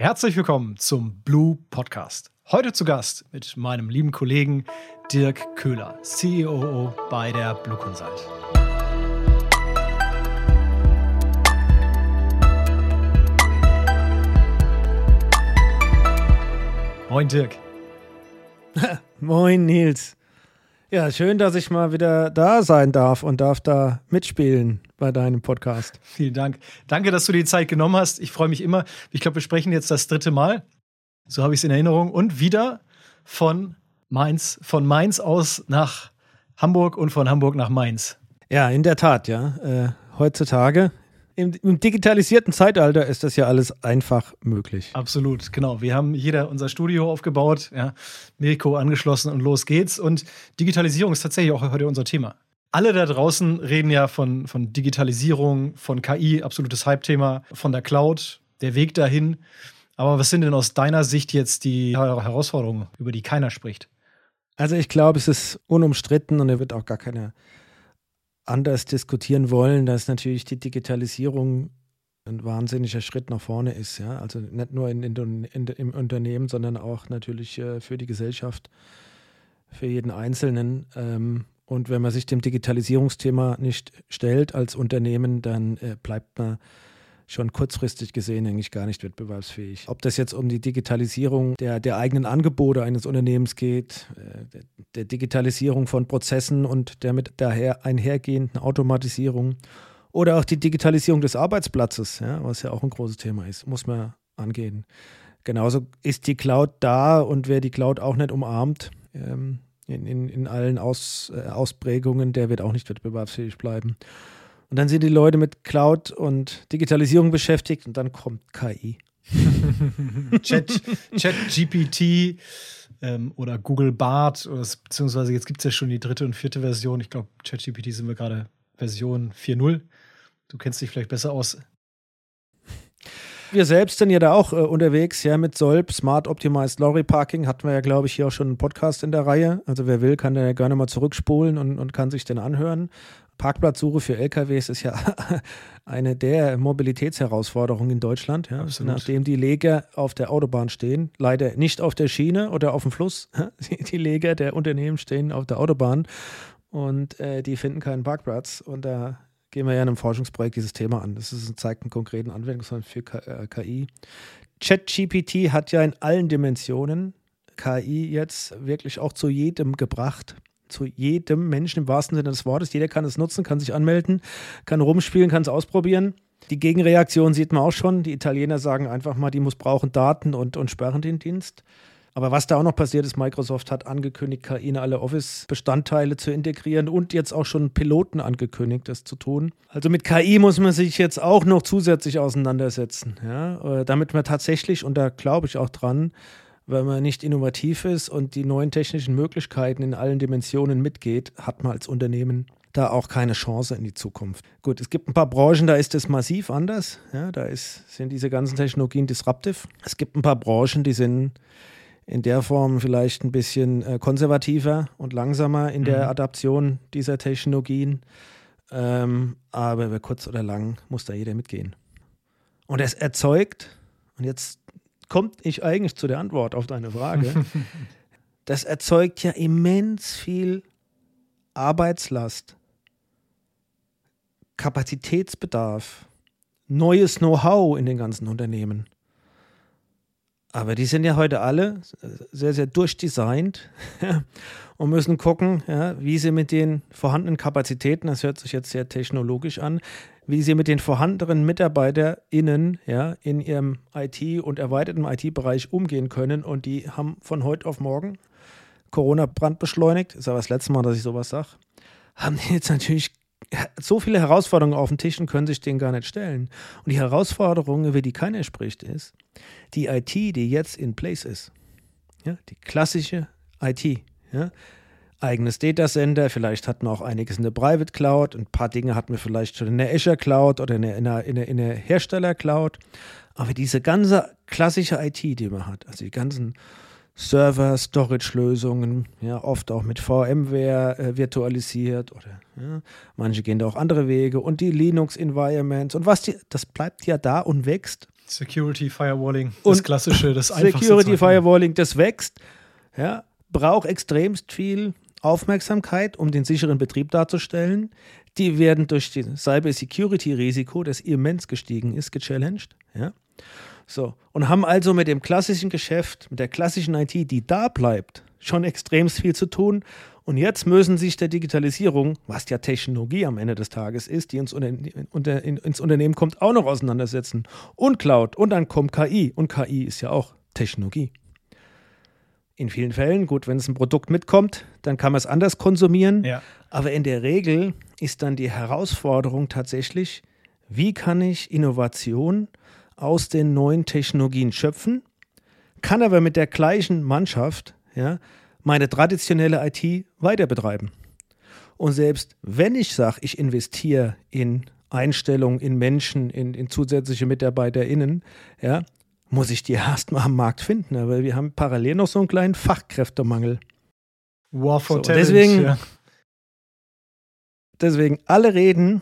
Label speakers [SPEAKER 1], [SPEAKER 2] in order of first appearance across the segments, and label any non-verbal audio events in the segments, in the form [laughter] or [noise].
[SPEAKER 1] Herzlich willkommen zum Blue Podcast. Heute zu Gast mit meinem lieben Kollegen Dirk Köhler, CEO bei der Blue Consult. Moin Dirk. [laughs]
[SPEAKER 2] Moin Nils. Ja, schön, dass ich mal wieder da sein darf und darf da mitspielen bei deinem Podcast.
[SPEAKER 1] Vielen Dank. Danke, dass du die Zeit genommen hast. Ich freue mich immer. Ich glaube, wir sprechen jetzt das dritte Mal. So habe ich es in Erinnerung. Und wieder von Mainz, von Mainz aus nach Hamburg und von Hamburg nach Mainz.
[SPEAKER 2] Ja, in der Tat, ja. Äh, heutzutage im, im, digitalisierten Zeitalter ist das ja alles einfach möglich.
[SPEAKER 1] Absolut, genau. Wir haben jeder unser Studio aufgebaut, ja, Mirko angeschlossen und los geht's. Und Digitalisierung ist tatsächlich auch heute unser Thema. Alle da draußen reden ja von, von Digitalisierung, von KI, absolutes Hype-Thema, von der Cloud, der Weg dahin. Aber was sind denn aus deiner Sicht jetzt die Herausforderungen, über die keiner spricht?
[SPEAKER 2] Also ich glaube, es ist unumstritten und er wird auch gar keine anders diskutieren wollen, dass natürlich die Digitalisierung ein wahnsinniger Schritt nach vorne ist. Ja? Also nicht nur in, in, in, im Unternehmen, sondern auch natürlich äh, für die Gesellschaft, für jeden Einzelnen. Ähm, und wenn man sich dem Digitalisierungsthema nicht stellt als Unternehmen, dann äh, bleibt man schon kurzfristig gesehen eigentlich gar nicht wettbewerbsfähig. Ob das jetzt um die Digitalisierung der, der eigenen Angebote eines Unternehmens geht, äh, der, der, Digitalisierung von Prozessen und der mit daher einhergehenden Automatisierung oder auch die Digitalisierung des Arbeitsplatzes, ja, was ja auch ein großes Thema ist, muss man angehen. Genauso ist die Cloud da und wer die Cloud auch nicht umarmt, ähm, in, in, in allen Aus, äh, Ausprägungen, der wird auch nicht wettbewerbsfähig bleiben. Und dann sind die Leute mit Cloud und Digitalisierung beschäftigt und dann kommt KI. [laughs]
[SPEAKER 1] Chat, Chat GPT ähm, oder Google Bart, oder, beziehungsweise jetzt gibt es ja schon die dritte und vierte Version. Ich glaube, ChatGPT sind wir gerade Version 4.0. Du kennst dich vielleicht besser aus.
[SPEAKER 2] Wir selbst sind ja da auch äh, unterwegs, ja, mit Solb, Smart Optimized Lorry Parking, hatten wir ja, glaube ich, hier auch schon einen Podcast in der Reihe. Also wer will, kann da ja gerne mal zurückspulen und, und kann sich den anhören. Parkplatzsuche für LKWs ist ja [laughs] eine der Mobilitätsherausforderungen in Deutschland. Ja. Nachdem die Leger auf der Autobahn stehen, leider nicht auf der Schiene oder auf dem Fluss. [laughs] Die Leger der Unternehmen stehen auf der Autobahn und äh, die finden keinen Parkplatz. Und da gehen wir ja in einem Forschungsprojekt dieses Thema an. Das ist, zeigt einen konkreten Anwendungsfall für KI. Äh, ChatGPT hat ja in allen Dimensionen KI jetzt wirklich auch zu jedem gebracht zu jedem Menschen im wahrsten Sinne des Wortes. Jeder kann es nutzen, kann sich anmelden, kann rumspielen, kann es ausprobieren. Die Gegenreaktion sieht man auch schon. Die Italiener sagen einfach mal, die muss brauchen Daten und, und sperren den Dienst. Aber was da auch noch passiert ist, Microsoft hat angekündigt, KI in alle Office-Bestandteile zu integrieren und jetzt auch schon Piloten angekündigt, das zu tun. Also mit KI muss man sich jetzt auch noch zusätzlich auseinandersetzen. Ja? Äh, damit man tatsächlich, und da glaube ich auch dran, wenn man nicht innovativ ist und die neuen technischen Möglichkeiten in allen Dimensionen mitgeht, hat man als Unternehmen da auch keine Chance in die Zukunft. Gut, es gibt ein paar Branchen, da ist es massiv anders. Ja, da ist, sind diese ganzen Technologien disruptiv. Es gibt ein paar Branchen, die sind in der Form vielleicht ein bisschen äh, konservativer und langsamer in mhm. der Adaption dieser Technologien. Ähm, aber über kurz oder lang muss da jeder mitgehen. Und es erzeugt, und jetzt kommt ich eigentlich zu der Antwort auf deine Frage. [laughs] das erzeugt ja immens viel Arbeitslast, Kapazitätsbedarf, neues Know-how in den ganzen Unternehmen. Aber die sind ja heute alle sehr, sehr durchdesignt [laughs] und müssen gucken, ja, wie sie mit den vorhandenen Kapazitäten, das hört sich jetzt sehr technologisch an, wie sie mit den vorhandenen MitarbeiterInnen ja, in ihrem IT- und erweiterten IT-Bereich umgehen können. Und die haben von heute auf morgen Corona-Brand beschleunigt. Ist aber das letzte Mal, dass ich sowas sage. Haben die jetzt natürlich so viele Herausforderungen auf dem Tisch und können sich denen gar nicht stellen. Und die Herausforderung, über die keiner spricht, ist die IT, die jetzt in place ist. Ja, die klassische IT. Ja, eigenes Datacenter, vielleicht hatten wir auch einiges in der Private Cloud, ein paar Dinge hatten wir vielleicht schon in der Azure Cloud oder in der, in der, in der, in der Hersteller Cloud. Aber diese ganze klassische IT, die man hat, also die ganzen Server, Storage-Lösungen, ja, oft auch mit VMware äh, virtualisiert oder ja, manche gehen da auch andere Wege und die Linux-Environments und was die, das bleibt ja da und wächst.
[SPEAKER 1] Security Firewalling, das und klassische, das [laughs]
[SPEAKER 2] einfachste. Security Firewalling, das wächst, ja, braucht extremst viel Aufmerksamkeit, um den sicheren Betrieb darzustellen. Die werden durch das Cyber Security Risiko, das immens gestiegen ist, gechallenged, ja. So, und haben also mit dem klassischen Geschäft, mit der klassischen IT, die da bleibt, schon extrem viel zu tun. Und jetzt müssen sich der Digitalisierung, was ja Technologie am Ende des Tages ist, die ins, unter, ins Unternehmen kommt, auch noch auseinandersetzen. Und Cloud und dann kommt KI. Und KI ist ja auch Technologie. In vielen Fällen, gut, wenn es ein Produkt mitkommt, dann kann man es anders konsumieren. Ja. Aber in der Regel ist dann die Herausforderung tatsächlich, wie kann ich Innovation aus den neuen Technologien schöpfen, kann aber mit der gleichen Mannschaft ja, meine traditionelle IT weiter betreiben. Und selbst wenn ich sage, ich investiere in Einstellungen, in Menschen, in, in zusätzliche MitarbeiterInnen, ja, muss ich die [laughs] erstmal am Markt finden. Aber wir haben parallel noch so einen kleinen Fachkräftemangel.
[SPEAKER 1] War for
[SPEAKER 2] so, Talent, deswegen, ja. deswegen alle reden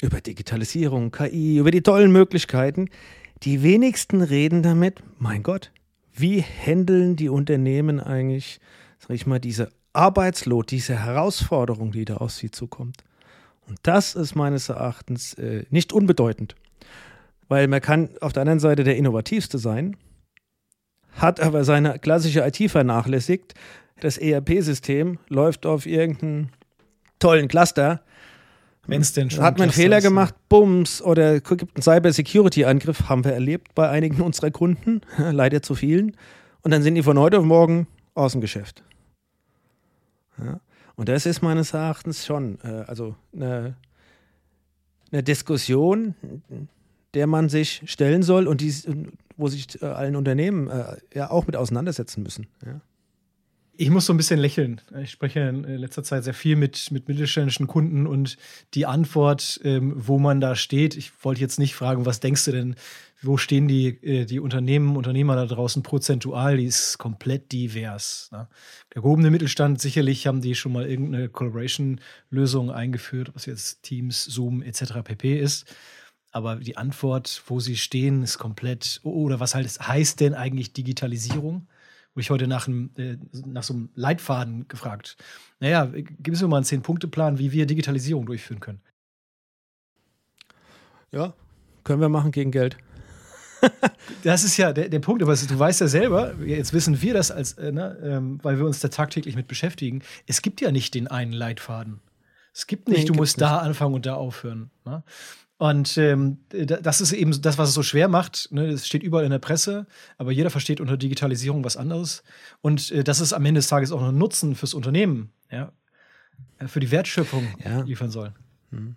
[SPEAKER 2] über Digitalisierung, KI, über die tollen Möglichkeiten. Die wenigsten reden damit, mein Gott, wie handeln die Unternehmen eigentlich, sag ich mal, diese Arbeitslot, diese Herausforderung, die da auf sie zukommt? Und das ist meines Erachtens äh, nicht unbedeutend. Weil man kann auf der anderen Seite der innovativste sein, hat aber seine klassische IT vernachlässigt. Das ERP-System läuft auf irgendeinen tollen Cluster, wenn es denn schon Hat man einen Fehler ist, gemacht, bums, oder gibt einen Cyber-Security-Angriff, haben wir erlebt bei einigen unserer Kunden, [laughs] leider zu vielen. Und dann sind die von heute auf morgen aus dem Geschäft. Ja. Und das ist meines Erachtens schon äh, also eine, eine, Diskussion, der man sich stellen soll und die, wo sich äh, allen Unternehmen äh, ja auch mit auseinandersetzen müssen. Ja.
[SPEAKER 1] Ich muss so ein bisschen lächeln. Ich spreche in letzter Zeit sehr viel mit, mit mittelständischen Kunden und die Antwort, ähm, wo man da steht, ich wollte jetzt nicht fragen, was denkst du denn, wo stehen die, äh, die Unternehmen, Unternehmer da draußen prozentual, die ist komplett divers. Ne? Der gehobene Mittelstand, sicherlich haben die schon mal irgendeine Collaboration-Lösung eingeführt, was jetzt Teams, Zoom etc. pp. ist. Aber die Antwort, wo sie stehen, ist komplett, oder was halt heißt denn eigentlich Digitalisierung? wo ich heute nach, einem, äh, nach so einem Leitfaden gefragt. Naja, gib es mir mal einen Zehn-Punkte-Plan, wie wir Digitalisierung durchführen können.
[SPEAKER 2] Ja, können wir machen gegen Geld. [laughs]
[SPEAKER 1] das ist ja der, der Punkt, aber du weißt ja selber, jetzt wissen wir das, als, äh, ne, ähm, weil wir uns da tagtäglich mit beschäftigen. Es gibt ja nicht den einen Leitfaden. Es gibt nicht, nee, du musst nicht. da anfangen und da aufhören. Ne? Und ähm, das ist eben das, was es so schwer macht. Ne? Es steht überall in der Presse, aber jeder versteht unter Digitalisierung was anderes. Und äh, dass es am Ende des Tages auch einen Nutzen fürs Unternehmen, ja, äh, für die Wertschöpfung ja. liefern soll. Hm.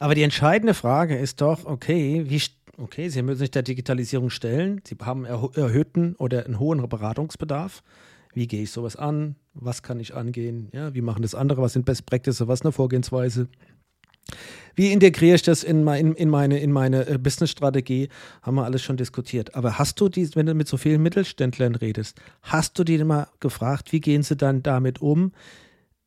[SPEAKER 2] Aber die entscheidende Frage ist doch, okay, wie, okay, Sie müssen sich der Digitalisierung stellen. Sie haben erhöhten oder einen hohen Beratungsbedarf. Wie gehe ich sowas an? Was kann ich angehen? Ja, wie machen das andere? Was sind Best Practices? Was ist eine Vorgehensweise? Wie integriere ich das in, mein, in meine, in meine äh, Business-Strategie? Haben wir alles schon diskutiert. Aber hast du die, wenn du mit so vielen Mittelständlern redest, hast du die mal gefragt, wie gehen sie dann damit um,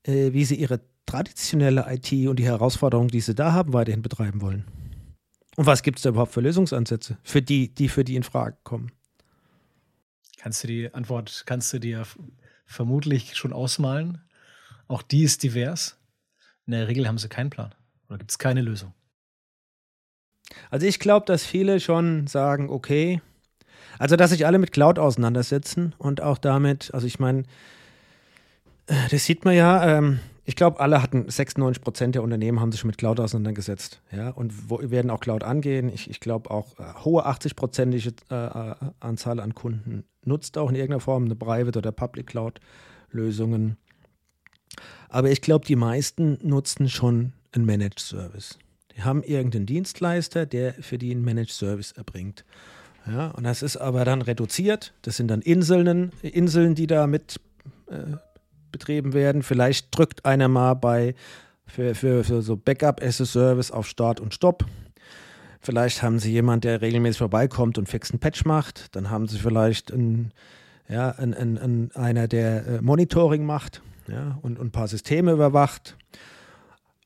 [SPEAKER 2] äh, wie sie ihre traditionelle IT und die Herausforderungen, die sie da haben, weiterhin betreiben wollen? Und was gibt es da überhaupt für Lösungsansätze für die, die für die in Frage kommen?
[SPEAKER 1] Kannst du die Antwort, kannst du dir vermutlich schon ausmalen? Auch die ist divers. In der Regel haben sie keinen Plan. Oder gibt es keine Lösung?
[SPEAKER 2] Also ich glaube, dass viele schon sagen, okay, also dass sich alle mit Cloud auseinandersetzen und auch damit, also ich meine, äh, das sieht man ja, ähm, ich glaube, alle hatten, 96 Prozent der Unternehmen haben sich mit Cloud auseinandergesetzt, ja, und wo, werden auch Cloud angehen. Ich, ich glaube auch, äh, hohe 80-prozentige äh, äh, Anzahl an Kunden nutzt auch in irgendeiner Form eine Private oder Public Cloud Lösungen. Aber ich glaube, die meisten nutzen schon einen Managed Service. Die haben irgendeinen Dienstleister, der für die einen Managed Service erbringt. Ja, und das ist aber dann reduziert. Das sind dann Inseln, Inseln die da mit äh, betrieben werden. Vielleicht drückt einer mal bei für, für, für so Backup as a Service auf Start und Stopp. Vielleicht haben sie jemanden, der regelmäßig vorbeikommt und fixen Patch macht. Dann haben sie vielleicht einen, ja, einen, einen, einer, der äh, Monitoring macht ja, und, und ein paar Systeme überwacht.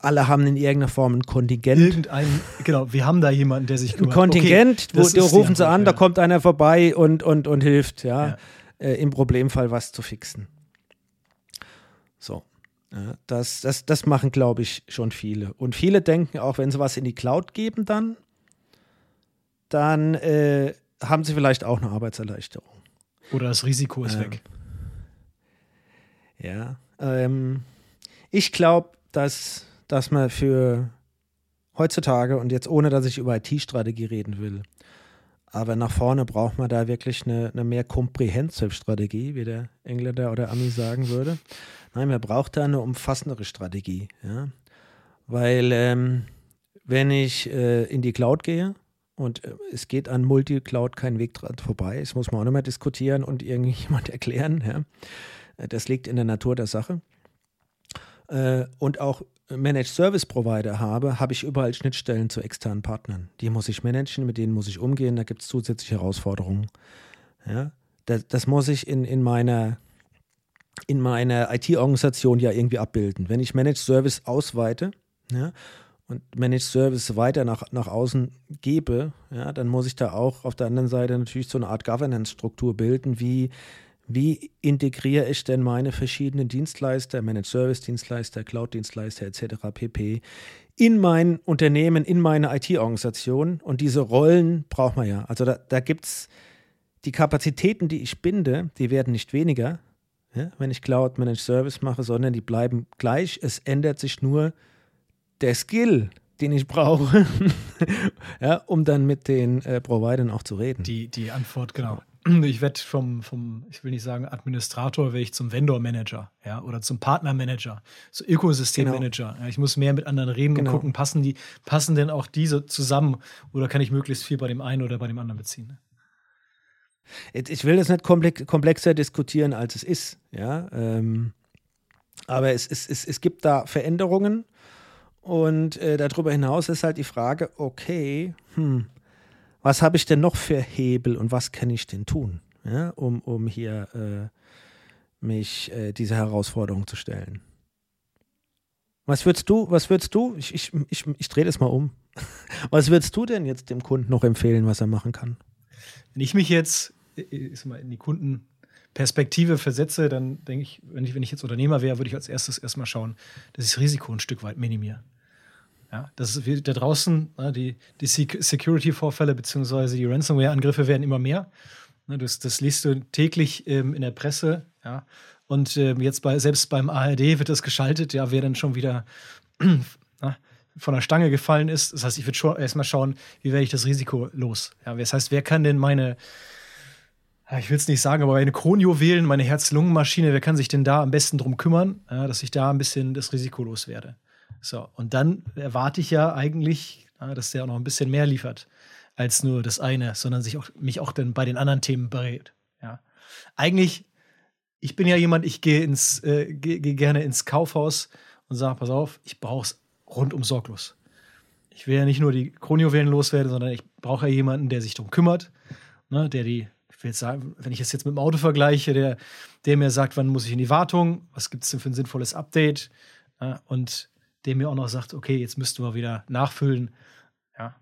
[SPEAKER 2] Alle haben in irgendeiner Form ein Kontingent.
[SPEAKER 1] Irgendein, genau, wir haben da jemanden, der sich
[SPEAKER 2] kümmert. Ein Kontingent,
[SPEAKER 1] okay,
[SPEAKER 2] wo da rufen sie an, ja. da kommt einer vorbei und, und, und hilft, ja, ja. Äh, im Problemfall was zu fixen. So. Ja, das, das, das machen, glaube ich, schon viele. Und viele denken auch, wenn sie was in die Cloud geben, dann, dann äh, haben sie vielleicht auch eine Arbeitserleichterung.
[SPEAKER 1] Oder das Risiko ist ähm, weg.
[SPEAKER 2] Ja. Ähm, ich glaube, dass, dass man für heutzutage und jetzt ohne, dass ich über IT-Strategie reden will, aber nach vorne braucht man da wirklich eine, eine mehr Comprehensive-Strategie, wie der Engländer oder Ami sagen würde. Nein, man braucht da eine umfassendere Strategie. Ja? Weil ähm, wenn ich äh, in die Cloud gehe und äh, es geht an Multi-Cloud kein Weg dran vorbei, das muss man auch mehr diskutieren und irgendjemand [laughs] erklären. Ja? Äh, das liegt in der Natur der Sache. Äh, und auch Managed Service Provider habe, habe ich überall Schnittstellen zu externen Partnern. Die muss ich managen, mit denen muss ich umgehen, da gibt es zusätzliche Herausforderungen. Ja? Das, das muss ich in, in meiner in meiner IT-Organisation ja irgendwie abbilden. Wenn ich Managed Service ausweite ja, und Managed Service weiter nach, nach außen gebe, ja, dann muss ich da auch auf der anderen Seite natürlich so eine Art Governance-Struktur bilden, wie, wie integriere ich denn meine verschiedenen Dienstleister, Managed Service Dienstleister, Cloud Dienstleister etc. pp. in mein Unternehmen, in meine IT-Organisation und diese Rollen braucht man ja. Also da, da gibt es die Kapazitäten, die ich binde, die werden nicht weniger, ja, wenn ich Cloud Managed Service mache, sondern die bleiben gleich. Es ändert sich nur der Skill, den ich brauche, [laughs] ja, um dann mit den äh, Providern auch zu reden.
[SPEAKER 1] Die, die Antwort, genau. Ich werde vom, vom, ich will nicht sagen Administrator, werde ich zum Vendor-Manager, ja, oder zum Partner-Manager, zum Ökosystem-Manager. Genau. Ja, ich muss mehr mit anderen reden genau. und gucken, passen die, passen denn auch diese zusammen oder kann ich möglichst viel bei dem einen oder bei dem anderen beziehen? Ne?
[SPEAKER 2] Ich will das nicht komplexer diskutieren, als es ist. Ja? Ähm, aber es, es, es, es gibt da Veränderungen. Und äh, darüber hinaus ist halt die Frage, okay, hm, was habe ich denn noch für Hebel und was kann ich denn tun, ja, um, um hier äh, mich äh, dieser Herausforderung zu stellen? Was würdest du, was würdest du, ich, ich, ich, ich drehe das mal um, [laughs] was würdest du denn jetzt dem Kunden noch empfehlen, was er machen kann?
[SPEAKER 1] Wenn ich mich jetzt ich mal, in die Kundenperspektive versetze, dann denke ich wenn, ich, wenn ich jetzt Unternehmer wäre, würde ich als erstes erstmal schauen, dass ich das Risiko ein Stück weit minimiere. Ja, das ist da draußen, ne, die, die Security-Vorfälle bzw. die Ransomware-Angriffe werden immer mehr. Ne, das, das liest du täglich ähm, in der Presse, ja. Und ähm, jetzt bei, selbst beim ARD wird das geschaltet, ja, wer dann schon wieder [clears throat] na, von der Stange gefallen ist. Das heißt, ich würde erstmal schauen, wie werde ich das Risiko los. Ja, das heißt, wer kann denn meine, ich will es nicht sagen, aber meine Kronjuwelen, meine Herz-Lungen-Maschine, wer kann sich denn da am besten drum kümmern, dass ich da ein bisschen das Risiko los werde? So, und dann erwarte ich ja eigentlich, ja, dass der auch noch ein bisschen mehr liefert als nur das eine, sondern sich auch, mich auch dann bei den anderen Themen berät. Ja. Eigentlich, ich bin ja jemand, ich gehe ins, äh, gehe geh gerne ins Kaufhaus und sage, pass auf, ich brauche es rundum sorglos. Ich will ja nicht nur die Kronjuwelen loswerden, sondern ich brauche ja jemanden, der sich darum kümmert, ne, der die jetzt sagen, wenn ich es jetzt mit dem Auto vergleiche, der, der mir sagt, wann muss ich in die Wartung, was gibt es denn für ein sinnvolles Update äh, und der mir auch noch sagt, okay, jetzt müssten wir wieder nachfüllen. Ja.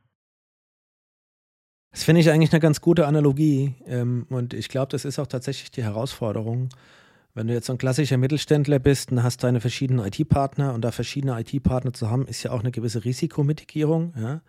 [SPEAKER 2] Das finde ich eigentlich eine ganz gute Analogie ähm, und ich glaube, das ist auch tatsächlich die Herausforderung. Wenn du jetzt so ein klassischer Mittelständler bist und hast deine verschiedenen IT-Partner und da verschiedene IT-Partner zu haben, ist ja auch eine gewisse Risikomitigierung. Ja?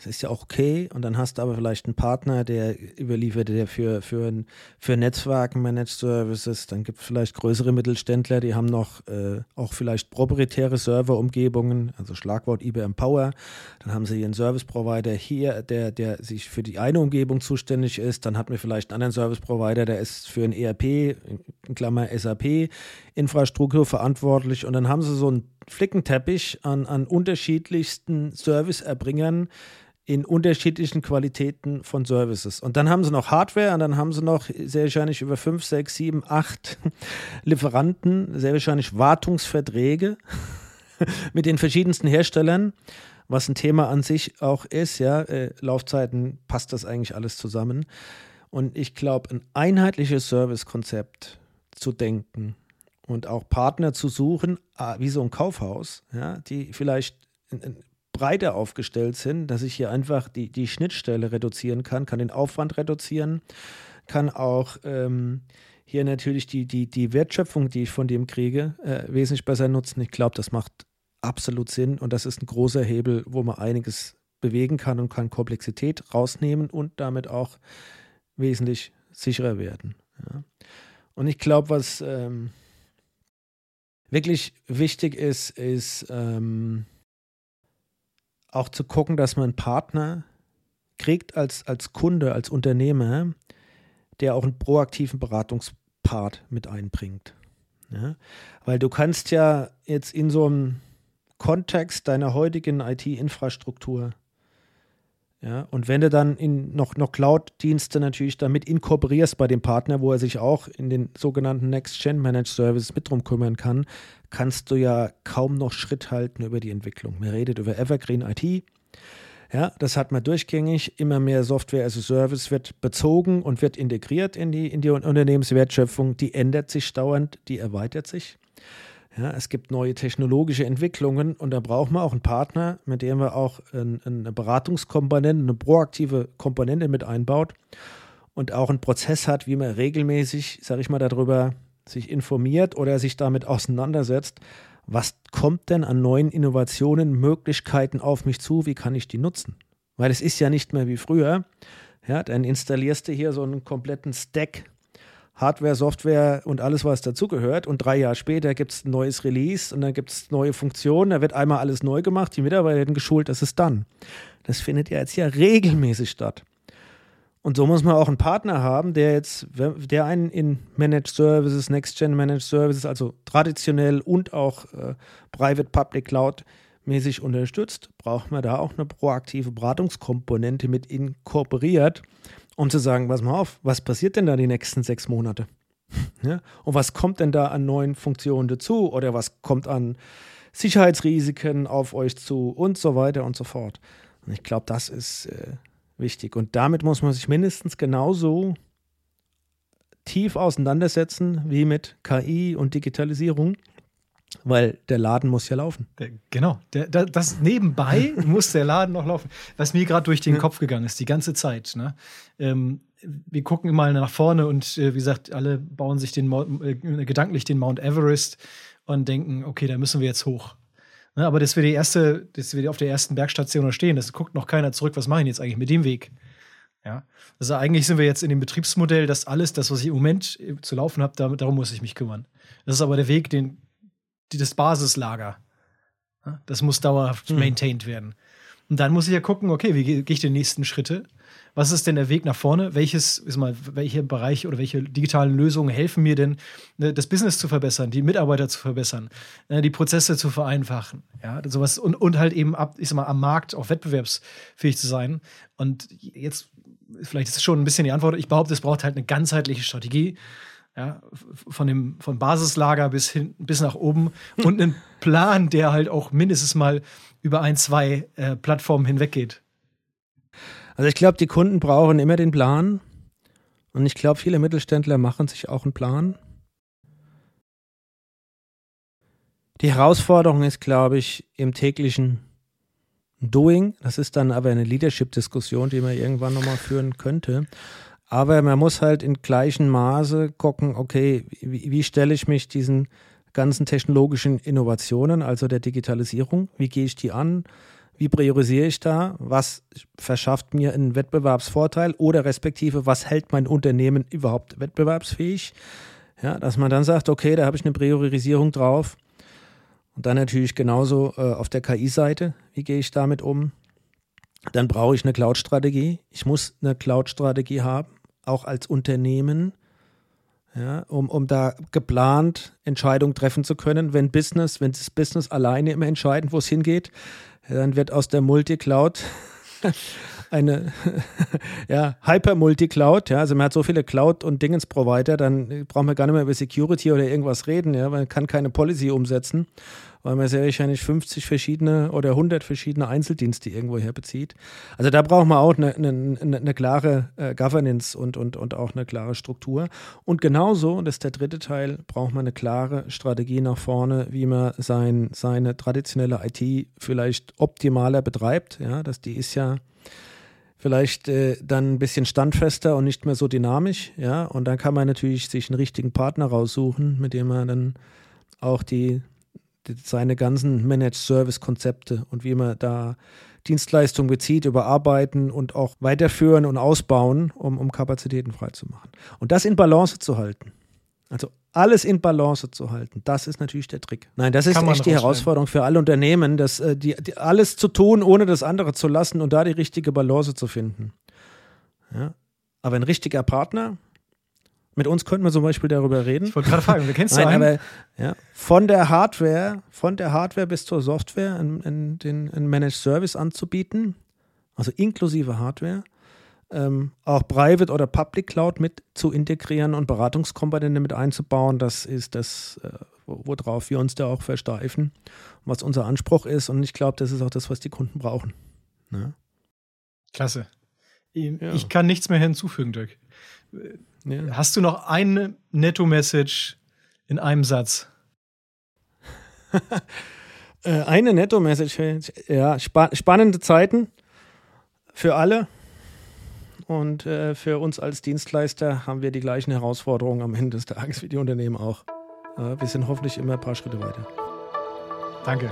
[SPEAKER 2] Das ist ja auch okay. Und dann hast du aber vielleicht einen Partner, der überliefert, der für, für, für Netzwerken Managed Services, dann gibt es vielleicht größere Mittelständler, die haben noch äh, auch vielleicht proprietäre Serverumgebungen, also Schlagwort IBM Power. Dann haben sie ihren Service Provider hier, der, der sich für die eine Umgebung zuständig ist. Dann hat man vielleicht einen anderen Service Provider, der ist für ein ERP, in Klammer SAP, Infrastruktur verantwortlich. Und dann haben sie so einen Flickenteppich an, an unterschiedlichsten Serviceerbringern, in unterschiedlichen Qualitäten von Services. Und dann haben sie noch Hardware und dann haben sie noch sehr wahrscheinlich über fünf, sechs, sieben, acht [laughs] Lieferanten, sehr wahrscheinlich Wartungsverträge [laughs] mit den verschiedensten Herstellern, was ein Thema an sich auch ist. Ja, äh, Laufzeiten passt das eigentlich alles zusammen. Und ich glaube, ein einheitliches Servicekonzept zu denken und auch Partner zu suchen, ah, wie so ein Kaufhaus, ja, die vielleicht breiter aufgestellt sind, dass ich hier einfach die, die Schnittstelle reduzieren kann, kann den Aufwand reduzieren, kann auch ähm, hier natürlich die, die, die Wertschöpfung, die ich von dem kriege, äh, wesentlich besser nutzen. Ich glaube, das macht absolut Sinn und das ist ein großer Hebel, wo man einiges bewegen kann und kann Komplexität rausnehmen und damit auch wesentlich sicherer werden. Ja. Und ich glaube, was ähm, wirklich wichtig ist, ist ähm, auch zu gucken, dass man einen Partner kriegt als, als Kunde, als Unternehmer, der auch einen proaktiven Beratungspart mit einbringt. Ja? Weil du kannst ja jetzt in so einem Kontext deiner heutigen IT-Infrastruktur ja, und wenn du dann in noch, noch Cloud-Dienste natürlich damit inkorporierst bei dem Partner, wo er sich auch in den sogenannten Next-Gen-Managed Services mit drum kümmern kann, kannst du ja kaum noch Schritt halten über die Entwicklung. Man redet über Evergreen IT. Ja, das hat man durchgängig. Immer mehr Software as a Service wird bezogen und wird integriert in die, in die Unternehmenswertschöpfung. Die ändert sich dauernd, die erweitert sich. Ja, es gibt neue technologische Entwicklungen und da braucht man auch einen Partner, mit dem man auch ein, eine Beratungskomponente, eine proaktive Komponente mit einbaut und auch einen Prozess hat, wie man regelmäßig, sage ich mal, darüber sich informiert oder sich damit auseinandersetzt, was kommt denn an neuen Innovationen, Möglichkeiten auf mich zu, wie kann ich die nutzen? Weil es ist ja nicht mehr wie früher. Ja, dann installierst du hier so einen kompletten Stack Hardware, Software und alles, was dazugehört. Und drei Jahre später gibt es ein neues Release und dann gibt es neue Funktionen. Da wird einmal alles neu gemacht, die Mitarbeiter werden geschult, das ist dann. Das findet ja jetzt ja regelmäßig statt. Und so muss man auch einen Partner haben, der jetzt, der einen in Managed Services, Next-Gen Managed Services, also traditionell und auch äh, Private Public Cloud mäßig unterstützt, braucht man da auch eine proaktive Beratungskomponente mit inkorporiert, um zu sagen, pass mal auf, was passiert denn da die nächsten sechs Monate? [laughs] ja? Und was kommt denn da an neuen Funktionen dazu? Oder was kommt an Sicherheitsrisiken auf euch zu und so weiter und so fort. Und ich glaube, das ist äh, wichtig. Und damit muss man sich mindestens genauso tief auseinandersetzen wie mit KI und Digitalisierung. Weil der Laden muss ja laufen.
[SPEAKER 1] Der, genau. Der, das nebenbei [laughs] muss der Laden noch laufen. Was mir gerade durch den Kopf gegangen ist, die ganze Zeit. Ne? Ähm, wir gucken mal nach vorne und äh, wie gesagt, alle bauen sich den äh, gedanklich den Mount Everest und denken, okay, da müssen wir jetzt hoch. Ne? Aber dass wir die erste, dass wir auf der ersten Bergstation stehen, das guckt noch keiner zurück, was machen jetzt eigentlich mit dem Weg? Ja. Also eigentlich sind wir jetzt in dem Betriebsmodell, dass alles, das, was ich im Moment äh, zu laufen habe, darum muss ich mich kümmern. Das ist aber der Weg, den das Basislager. Das muss dauerhaft mhm. maintained werden. Und dann muss ich ja gucken, okay, wie gehe ich die nächsten Schritte? Was ist denn der Weg nach vorne? Welches, ist mal, welche Bereiche oder welche digitalen Lösungen helfen mir denn, ne, das Business zu verbessern, die Mitarbeiter zu verbessern, ne, die Prozesse zu vereinfachen? Ja, sowas und, und halt eben ab, ich sag mal, am Markt auch wettbewerbsfähig zu sein. Und jetzt, vielleicht ist es schon ein bisschen die Antwort, ich behaupte, es braucht halt eine ganzheitliche Strategie ja, von dem von Basislager bis hin bis nach oben und einen Plan, der halt auch mindestens mal über ein, zwei äh, Plattformen hinweg geht.
[SPEAKER 2] Also ich glaube, die Kunden brauchen immer den Plan und ich glaube, viele Mittelständler machen sich auch einen Plan. Die Herausforderung ist, glaube ich, im täglichen Doing. Das ist dann aber eine Leadership-Diskussion, die man irgendwann nochmal führen könnte. Aber man muss halt in gleichem Maße gucken, okay, wie, wie stelle ich mich diesen ganzen technologischen Innovationen, also der Digitalisierung, wie gehe ich die an? Wie priorisiere ich da? Was verschafft mir einen Wettbewerbsvorteil oder respektive, was hält mein Unternehmen überhaupt wettbewerbsfähig? Ja, dass man dann sagt, okay, da habe ich eine Priorisierung drauf. Und dann natürlich genauso äh, auf der KI-Seite, wie gehe ich damit um? Dann brauche ich eine Cloud-Strategie. Ich muss eine Cloud-Strategie haben auch als Unternehmen, ja, um, um da geplant Entscheidungen treffen zu können. Wenn Business, wenn das Business alleine immer entscheiden, wo es hingeht, dann wird aus der Multicloud [laughs] eine [laughs] ja, Hyper-Multicloud, ja, also man hat so viele Cloud- und Dingens-Provider, dann braucht man gar nicht mehr über Security oder irgendwas reden, ja, man kann keine Policy umsetzen. Weil man sehr wahrscheinlich 50 verschiedene oder 100 verschiedene Einzeldienste irgendwo her bezieht. Also da braucht man auch eine, eine, eine klare äh, Governance und, und, und auch eine klare Struktur. Und genauso, das ist der dritte Teil, braucht man eine klare Strategie nach vorne, wie man sein, seine traditionelle IT vielleicht optimaler betreibt. Ja, dass die ist ja vielleicht äh, dann ein bisschen standfester und nicht mehr so dynamisch, ja. Und dann kann man natürlich sich einen richtigen Partner raussuchen, mit dem man dann auch die seine ganzen Managed Service Konzepte und wie man da Dienstleistungen bezieht, überarbeiten und auch weiterführen und ausbauen, um, um Kapazitäten freizumachen. Und das in Balance zu halten. Also alles in Balance zu halten, das ist natürlich der Trick. Nein, das ist echt die Herausforderung für alle Unternehmen, das, äh, die, die, alles zu tun, ohne das andere zu lassen und da die richtige Balance zu finden. Ja? Aber ein richtiger Partner, mit uns könnten wir zum Beispiel darüber reden.
[SPEAKER 1] Ich wollte gerade fragen, wir kennst [laughs]
[SPEAKER 2] du einen? Aber, ja, von der Hardware, von der Hardware bis zur Software einen, einen Managed Service anzubieten, also inklusive Hardware ähm, auch Private oder Public Cloud mit zu integrieren und Beratungskomponente mit einzubauen. Das ist das, äh, worauf wir uns da auch versteifen, was unser Anspruch ist. Und ich glaube, das ist auch das, was die Kunden brauchen. Ne?
[SPEAKER 1] Klasse. Ich, ja. ich kann nichts mehr hinzufügen, Dirk. Ja. Hast du noch eine Netto-Message in einem Satz? [laughs]
[SPEAKER 2] Äh, eine Netto-Message, ja, spa spannende Zeiten für alle. Und äh, für uns als Dienstleister haben wir die gleichen Herausforderungen am Ende des Tages wie die Unternehmen auch. Äh, wir sind hoffentlich immer ein paar Schritte weiter.
[SPEAKER 1] Danke.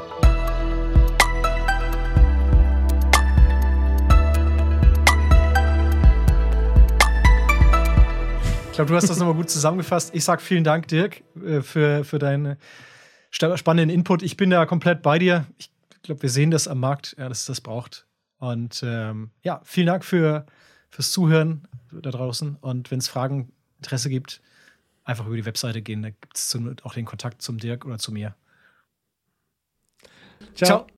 [SPEAKER 1] Glaube, du hast das nochmal gut zusammengefasst. Ich sage vielen Dank, Dirk, äh, für, für deinen spannenden Input. Ich bin da komplett bei dir. Ich glaube, wir sehen das am Markt, ja, dass es das braucht. Und ähm, ja, vielen Dank für, fürs Zuhören da draußen. Und wenn es Fragen, Interesse gibt, einfach über die Webseite gehen. Da gibt es auch den Kontakt zum Dirk oder zu mir. Ciao. Ciao.